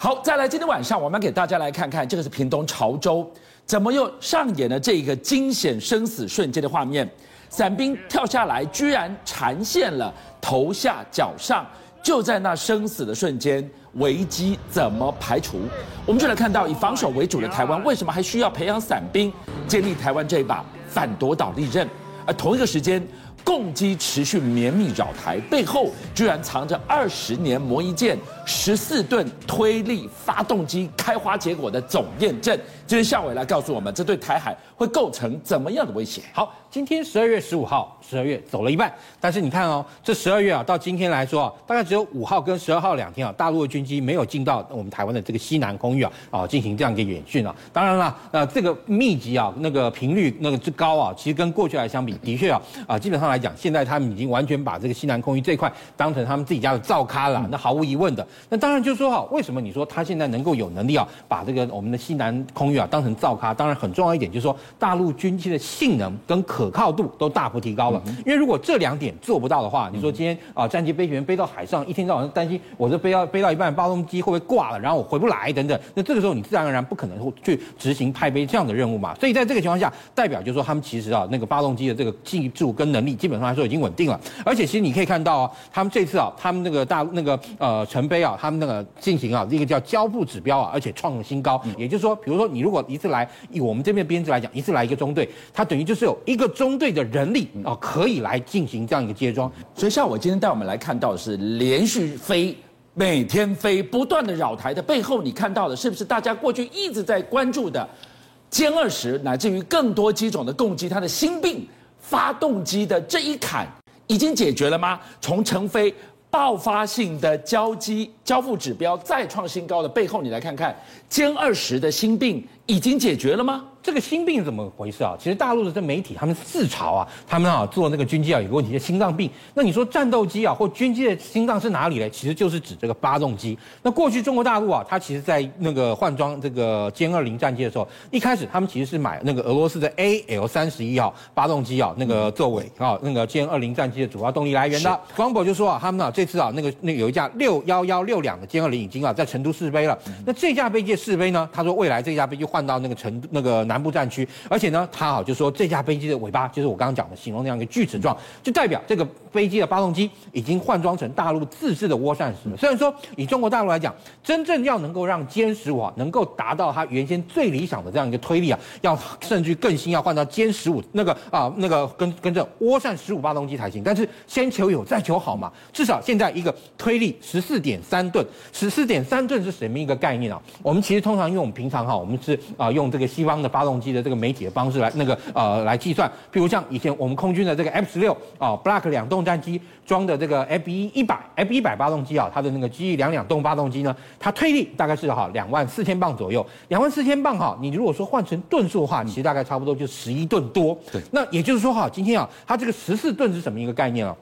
好，再来，今天晚上我们给大家来看看，这个是屏东潮州，怎么又上演了这个惊险生死瞬间的画面？伞兵跳下来，居然缠线了头下脚上，就在那生死的瞬间，危机怎么排除？我们就来看到，以防守为主的台湾，为什么还需要培养伞兵，建立台湾这一把反夺岛利刃？而同一个时间，共机持续绵密扰台，背后居然藏着二十年磨一剑、十四吨推力发动机开花结果的总验证。今天夏伟来告诉我们，这对台海会构成怎么样的威胁？好，今天十二月十五号，十二月走了一半，但是你看哦，这十二月啊，到今天来说啊，大概只有五号跟十二号两天啊，大陆的军机没有进到我们台湾的这个西南空域啊，啊，进行这样一个演训啊。当然了，呃，这个密集啊，那个频率那个之高啊，其实跟过去来相比，的确啊，啊，基本上来讲，现在他们已经完全把这个西南空域这块当成他们自己家的灶咖了，那毫无疑问的。那当然就是说哈，为什么你说他现在能够有能力啊，把这个我们的西南空域啊当成造咖？当然很重要一点就是说，大陆军机的性能跟可靠度都大幅提高了。因为如果这两点做不到的话，你说今天啊战机飞行员飞到海上，一天到晚担心我这飞到飞到一半，发动机会不会挂了，然后我回不来等等，那这个时候你自然而然不可能去执行派飞这样的任务嘛。所以在这个情况下，代表就是说他们其实啊那个发动机的这个技术跟能力基本上来说已经稳定了。而且其实你可以看到啊，他们这次啊，他们那个大那个呃成飞啊，他们那个进行啊一个叫交付指标啊，而且创了新高。也就是说，比如说你如果一次来以我们这边编制来讲，一次来一个中队，它等于就是有一个中队的人力啊，可以来进行这样一个接装。所以像我今天带我们来看到的是连续飞，每天飞，不断的扰台的背后，你看到的是不是大家过去一直在关注的歼二十乃至于更多机种的共机，它的心病发动机的这一坎？已经解决了吗？从成飞爆发性的交机交付指标再创新高的背后，你来看看歼二十的心病已经解决了吗？这个心病怎么回事啊？其实大陆的这媒体他们自嘲啊，他们啊做那个军机啊有个问题叫心脏病。那你说战斗机啊或军机的心脏是哪里嘞？其实就是指这个发动机。那过去中国大陆啊，它其实在那个换装这个歼二零战机的时候，一开始他们其实是买那个俄罗斯的 AL 三十一号发动机啊，那个作为啊那个歼二零战机的主要动力来源的。光博就说啊，他们啊这次啊那个那有一架六幺幺六两的歼二零已经啊在成都试飞了。那这架飞机的试飞呢，他说未来这架飞机换到那个成都那个南。南部战区，而且呢，他好就说这架飞机的尾巴就是我刚刚讲的形容那样一个锯齿状，就代表这个飞机的发动机已经换装成大陆自制的涡扇式了。虽然说以中国大陆来讲，真正要能够让歼十五啊能够达到它原先最理想的这样一个推力啊，要甚至更新要换到歼十五那个啊那个跟跟着涡扇十五发动机才行。但是先求有再求好嘛，至少现在一个推力十四点三吨，十四点三吨是什么一个概念啊？我们其实通常因为我们平常哈，我们是啊用这个西方的发动动机的这个媒体的方式来那个呃来计算，譬如像以前我们空军的这个 F 十六啊 Block 两动战机装的这个 F 一一百 F 一百发动机啊，它的那个机翼两两动发动机呢，它推力大概是哈两万四千磅左右，两万四千磅哈，你如果说换成吨数的话，其实大概差不多就十一吨多。对，那也就是说哈，今天啊，它这个十四吨是什么一个概念啊？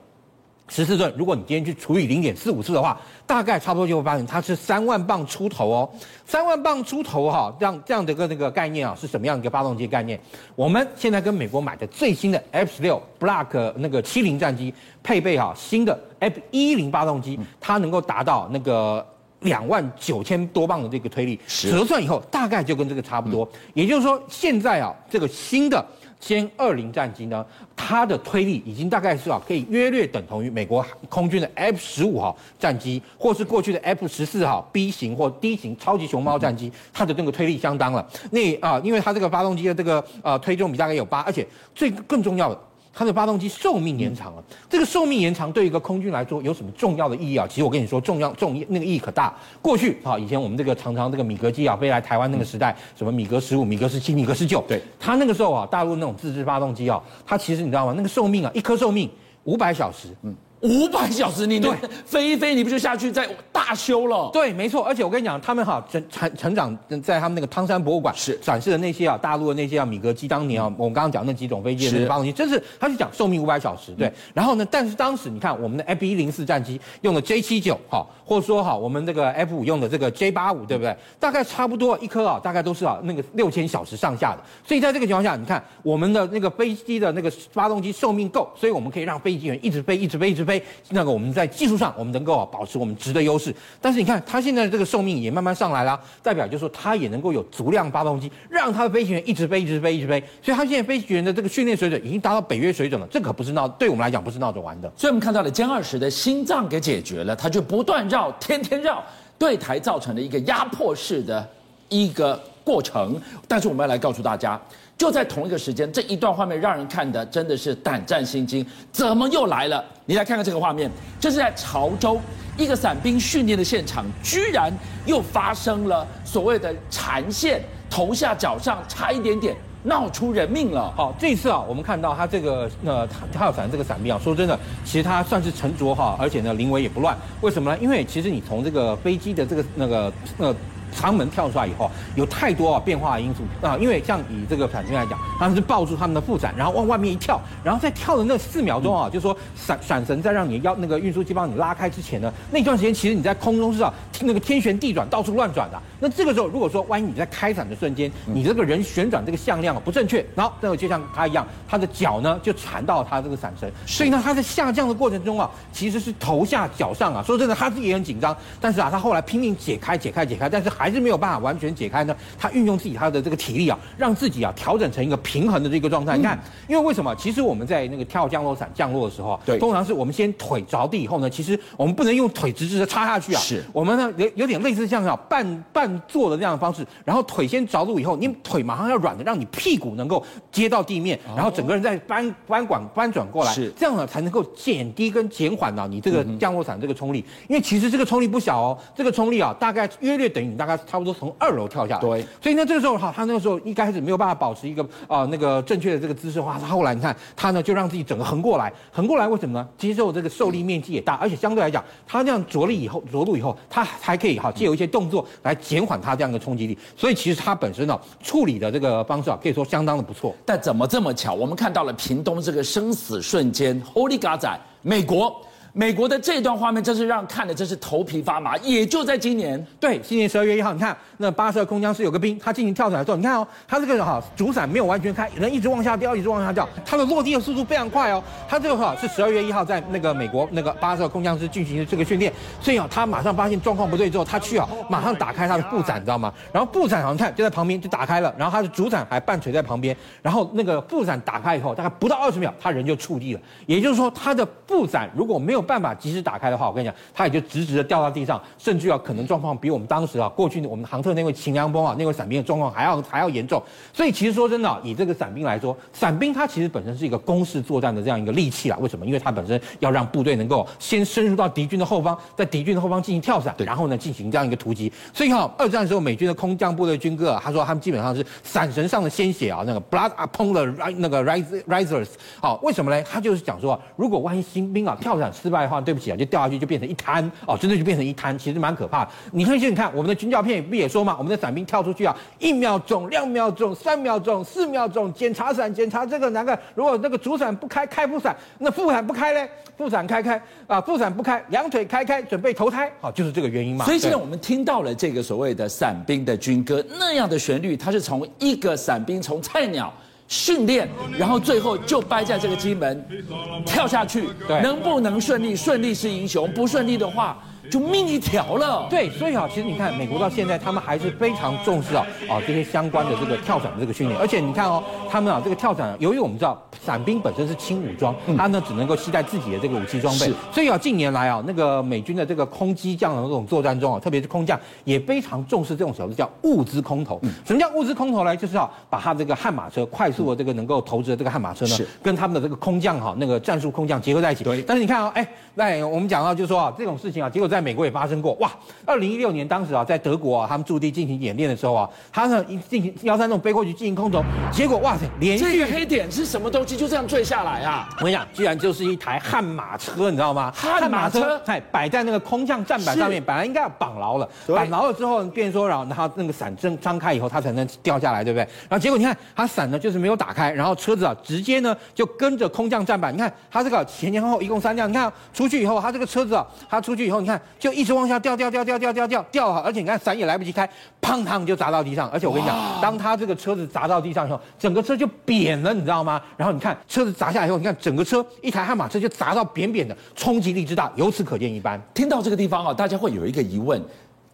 十四吨，如果你今天去除以零点四五次的话，大概差不多就会发现它是三万磅出头哦。三万磅出头哈，这样这样的一个那个概念啊，是什么样一个发动机概念？我们现在跟美国买的最新的 F 十六 Block 那个七零战机，配备哈新的 F 一零发动机，它能够达到那个两万九千多磅的这个推力，折算以后大概就跟这个差不多。也就是说，现在啊这个新的。歼二零战机呢，它的推力已经大概是啊，可以约略等同于美国空军的 F 十五号战机，或是过去的 F 十四号 B 型或 D 型超级熊猫战机，它的这个推力相当了。那啊，因为它这个发动机的这个呃推重比大概有八，而且最更重要的。它的发动机寿命延长了，这个寿命延长对一个空军来说有什么重要的意义啊？其实我跟你说，重要重那个意义可大。过去啊，以前我们这个常常这个米格机啊飞来台湾那个时代，什么米格十五、米格十七、米格十九，对，它那个时候啊，大陆那种自制发动机啊，它其实你知道吗？那个寿命啊，一颗寿命五百小时，嗯。五百小时，你飞一飞，你不就下去再大修了？对，没错。而且我跟你讲，他们哈成成成长在他们那个汤山博物馆是展示的那些啊，大陆的那些啊米格机当年啊，我们刚刚讲那几种飞机的发动机，真是他是讲寿命五百小时。对，然后呢，但是当时你看我们的 F 一零四战机用的 J 七九哈，或者说哈我们这个 F 五用的这个 J 八五，对不对？大概差不多一颗啊，大概都是啊那个六千小时上下的。所以在这个情况下，你看我们的那个飞机的那个发动机寿命够，所以我们可以让飞行员一直飞，一直飞，一直飞。非那个我们在技术上我们能够保持我们值的优势。但是你看它现在的这个寿命也慢慢上来了，代表就是说它也能够有足量发动机，让它的飞行员一直飞，一直飞，一直飞。所以它现在飞行员的这个训练水准已经达到北约水准了，这可不是闹，对我们来讲不是闹着玩的。所以我们看到了歼二十的心脏给解决了，它就不断绕，天天绕，对台造成了一个压迫式的一个过程。但是我们要来告诉大家。就在同一个时间，这一段画面让人看的真的是胆战心惊。怎么又来了？你来看看这个画面，这是在潮州一个伞兵训练的现场，居然又发生了所谓的缠线，头下脚上差一点点闹出人命了。好，这次啊，我们看到他这个呃，他跳伞这个伞兵啊，说真的，其实他算是沉着哈，而且呢，临危也不乱。为什么呢？因为其实你从这个飞机的这个那个呃。舱门跳出来以后，有太多啊变化的因素啊，因为像以这个反军来讲，他们是抱住他们的副伞，然后往外面一跳，然后在跳的那四秒钟啊，就是说闪闪绳在让你要那个运输机帮你拉开之前呢，那段时间其实你在空中是啊那个天旋地转，到处乱转的。那这个时候如果说万一你在开伞的瞬间，你这个人旋转这个向量不正确，然后那个就像他一样，他的脚呢就缠到他这个伞绳，所以呢他在下降的过程中啊，其实是头下脚上啊，说真的他自己也很紧张，但是啊他后来拼命解开解开解开，但是还。还是没有办法完全解开呢。他运用自己他的这个体力啊，让自己啊调整成一个平衡的这个状态。你看，因为为什么？其实我们在那个跳降落伞降落的时候，对，通常是我们先腿着地以后呢，其实我们不能用腿直直的插下去啊。是，我们呢有有点类似像啊半半坐的这样的方式，然后腿先着陆以后，你腿马上要软的，让你屁股能够接到地面，然后整个人再翻翻滚翻转过来，是这样呢才能够减低跟减缓啊你这个降落伞这个冲力。因为其实这个冲力不小哦，这个冲力啊大概约略等于你大概。差不多从二楼跳下来，对，所以呢，这个时候哈，他那个时候一开始没有办法保持一个啊、呃、那个正确的这个姿势的话，他后来你看他呢就让自己整个横过来，横过来为什么呢？接受这个受力面积也大，而且相对来讲，他这样着力以后着陆以后，他还可以哈借由一些动作来减缓它这样的冲击力，所以其实它本身呢处理的这个方式啊，可以说相当的不错。但怎么这么巧？我们看到了屏东这个生死瞬间，Holy God 仔，美国。美国的这段画面真是让看的真是头皮发麻。也就在今年，对，今年十二月一号，你看那八十二空降师有个兵，他进行跳伞的时候，你看哦，他这个哈主伞没有完全开，人一直往下掉，一直往下掉，他的落地的速度非常快哦。他这个哈是十二月一号在那个美国那个八十二空降师进行的这个训练，所以啊，他马上发现状况不对之后，他去啊马上打开他的副伞，你知道吗？然后副伞好像看就在旁边就打开了，然后他的主伞还半垂在旁边，然后那个副伞打开以后，大概不到二十秒，他人就触地了。也就是说，他的副伞如果没有办法及时打开。的话，我跟你讲，他也就直直的掉到地上，甚至要可能状况比我们当时啊，过去我们航特那位秦良峰啊，那位伞兵的状况还要还要严重。所以其实说真的，以这个伞兵来说，伞兵他其实本身是一个攻势作战的这样一个利器啦。为什么？因为他本身要让部队能够先深入到敌军的后方，在敌军的后方进行跳伞，然后呢进行这样一个突击。所以哈，二战的时候美军的空降部队军歌啊，他说他们基本上是伞绳上的鲜血啊，那个 blood upon the 那个 risers。好，为什么呢？他就是讲说，如果万一新兵啊跳伞失败的话，对不起啊，就。掉下去就变成一滩哦，真的就变成一滩，其实蛮可怕的。你看，现在你看我们的军教片不也说嘛，我们的伞兵跳出去啊，一秒钟、两秒钟、三秒钟、四秒钟，检查伞，检查这个哪个，如果那个主伞不开，开副伞，那副伞不开嘞，副伞开开啊，副伞不开，两腿开开，准备投胎，好，就是这个原因嘛。所以现在我们听到了这个所谓的伞兵的军歌那样的旋律，它是从一个伞兵从菜鸟。训练，然后最后就掰在这个机门跳下去，能不能顺利？顺利是英雄，不顺利的话。就命一条了。对，所以啊，其实你看，美国到现在他们还是非常重视啊啊这些相关的这个跳伞的这个训练。而且你看哦，他们啊这个跳伞，由于我们知道伞兵本身是轻武装，他呢只能够携带自己的这个武器装备。所以啊，近年来啊，那个美军的这个空机降的这种作战中啊，特别是空降也非常重视这种小子叫物资空投。什么叫物资空投呢？就是啊，把他这个悍马车快速的这个能够投掷的这个悍马车呢，跟他们的这个空降哈那个战术空降结合在一起。对。但是你看啊，哎，那我们讲到就是说啊，这种事情啊，结果在。在美国也发生过哇！二零一六年当时啊，在德国啊，他们驻地进行演练的时候啊，他呢一进行幺三零飞过去进行空投，结果哇塞，连续这个黑点是什么东西就这样坠下来啊！我跟你讲，居然就是一台悍马车，你知道吗？悍马车哎，摆在那个空降站板上面，本来应该要绑牢了，绑牢了之后，变成说然后然后那个伞张张开以后，它才能掉下来，对不对？然后结果你看，它伞呢就是没有打开，然后车子啊直接呢就跟着空降站板，你看它这个前前后后一共三辆，你看出去以后，它这个车子啊，它出去以后，你看。就一直往下掉掉掉掉掉掉掉掉好，而且你看伞也来不及开，砰砰就砸到地上。而且我跟你讲，当他这个车子砸到地上以后，整个车就扁了，你知道吗？然后你看车子砸下来以后，你看整个车一台悍马车就砸到扁扁的，冲击力之大，由此可见一斑。听到这个地方啊，大家会有一个疑问：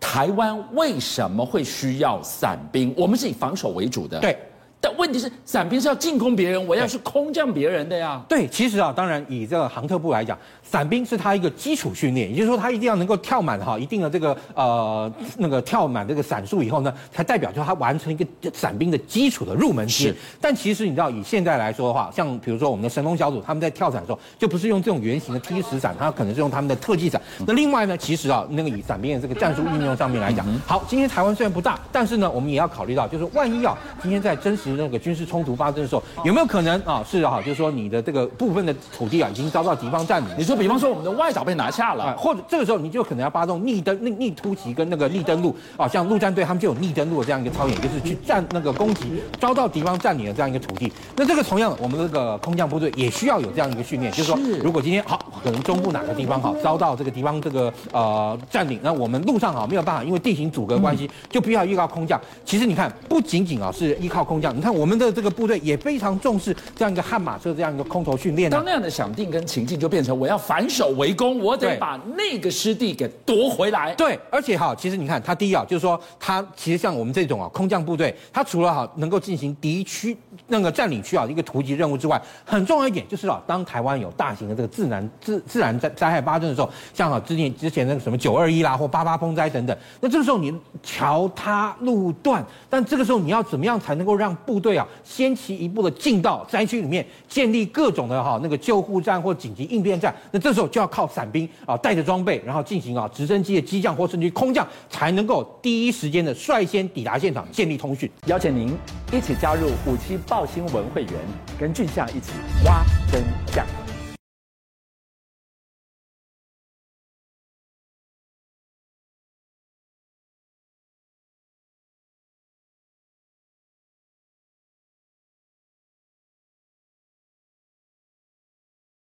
台湾为什么会需要伞兵？我们是以防守为主的。对。但问题是，伞兵是要进攻别人，我要去空降别人的呀。对，其实啊，当然以这个航特部来讲，伞兵是他一个基础训练，也就是说，他一定要能够跳满哈一定的这个呃那个跳满这个伞数以后呢，才代表就他完成一个伞兵的基础的入门期。是。但其实你知道，以现在来说的话，像比如说我们的神龙小组，他们在跳伞的时候，就不是用这种圆形的踢石伞，他可能是用他们的特技伞。那另外呢，其实啊，那个以伞兵的这个战术运用上面来讲，好，今天台湾虽然不大，但是呢，我们也要考虑到，就是万一啊，今天在真实那个军事冲突。发生的时候有没有可能啊？是哈，就是说你的这个部分的土地啊，已经遭到敌方占领。你说，比方说我们的外岛被拿下了，或者这个时候你就可能要发动逆登、逆逆突袭跟那个逆登陆啊，像陆战队他们就有逆登陆的这样一个操演，就是去占那个攻击遭到敌方占领的这样一个土地。那这个同样，我们这个空降部队也需要有这样一个训练，就是说，如果今天好，可能中部哪个地方好遭到这个敌方这个呃占领，那我们陆上好没有办法，因为地形阻隔关系，就必须要依靠空降。其实你看，不仅仅啊是依靠空降，你看我们的这个部队也非常。重视这样一个悍马车这样一个空投训练，当那样的想定跟情境就变成我要反守为攻，我得把那个失地给夺回来。对，而且哈，其实你看他第一啊，就是说他其实像我们这种啊空降部队，他除了哈能够进行敌区那个占领区啊一个突击任务之外，很重要一点就是啊，当台湾有大型的这个自然自自然灾灾害发生的时候，像啊之前之前那个什么九二一啦或八八风灾等等，那这个时候你桥塌路断，但这个时候你要怎么样才能够让部部队啊先期一步的进到灾区里面，建立各种的哈那个救护站或紧急应变站，那这时候就要靠伞兵啊带着装备，然后进行啊直升机的机降或甚至空降，才能够第一时间的率先抵达现场，建立通讯。邀请您一起加入五七报新闻会员，跟俊相一起挖真相。